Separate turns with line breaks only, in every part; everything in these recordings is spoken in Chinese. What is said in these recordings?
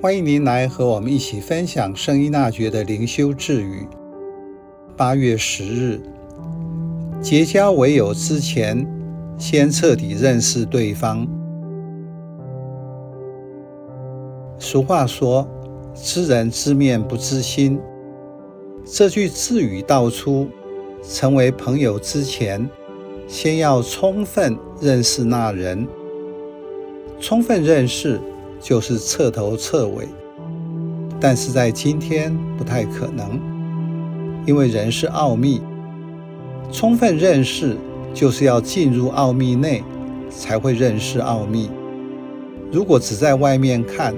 欢迎您来和我们一起分享圣依纳爵的灵修智语。八月十日，结交为友之前，先彻底认识对方。俗话说：“知人知面不知心。”这句智语道出，成为朋友之前，先要充分认识那人。充分认识。就是彻头彻尾，但是在今天不太可能，因为人是奥秘。充分认识就是要进入奥秘内，才会认识奥秘。如果只在外面看，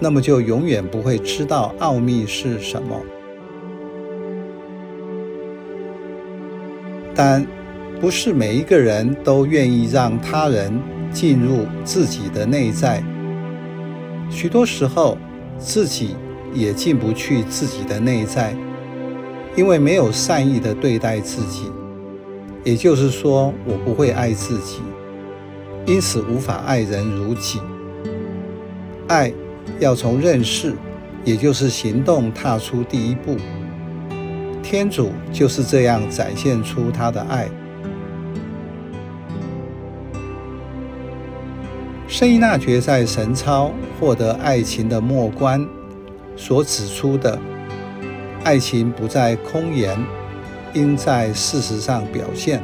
那么就永远不会知道奥秘是什么。但不是每一个人都愿意让他人进入自己的内在。许多时候，自己也进不去自己的内在，因为没有善意的对待自己，也就是说，我不会爱自己，因此无法爱人如己。爱要从认识，也就是行动踏出第一步。天主就是这样展现出他的爱。圣依纳爵在神操获得爱情的末关所指出的，爱情不在空言，应在事实上表现。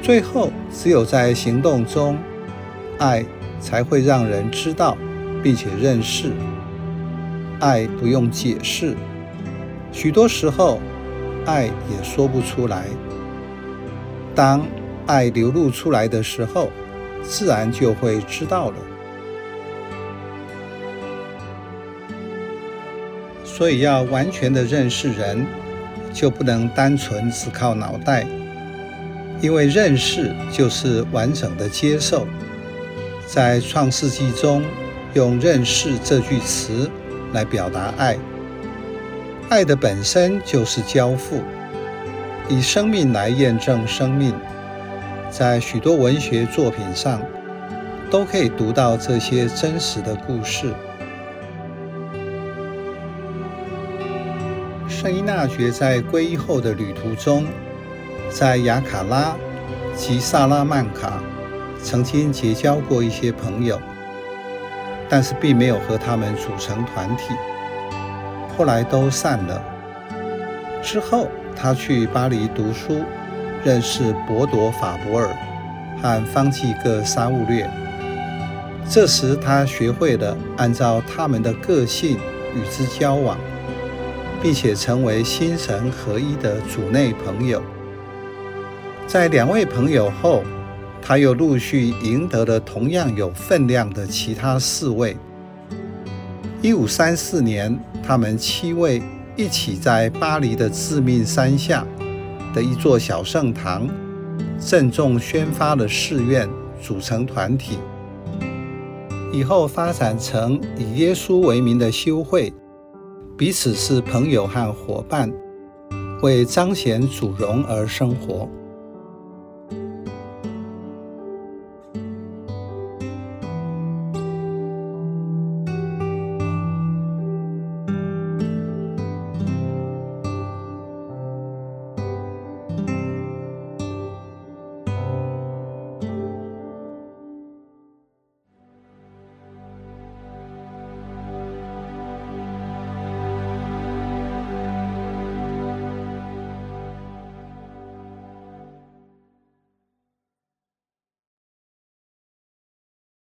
最后，只有在行动中，爱才会让人知道并且认识。爱不用解释，许多时候，爱也说不出来。当爱流露出来的时候，自然就会知道了。所以要完全的认识人，就不能单纯只靠脑袋，因为认识就是完整的接受。在创世纪中，用“认识”这句词来表达爱。爱的本身就是交付，以生命来验证生命。在许多文学作品上，都可以读到这些真实的故事。圣依纳爵在皈依后的旅途中，在雅卡拉及萨拉曼卡曾经结交过一些朋友，但是并没有和他们组成团体，后来都散了。之后，他去巴黎读书。认识伯铎法伯尔和方济各沙务略，这时他学会了按照他们的个性与之交往，并且成为心神合一的主内朋友。在两位朋友后，他又陆续赢得了同样有分量的其他四位。一五三四年，他们七位一起在巴黎的致命山下。的一座小圣堂，郑重宣发了誓愿，组成团体，以后发展成以耶稣为名的修会，彼此是朋友和伙伴，为彰显主荣而生活。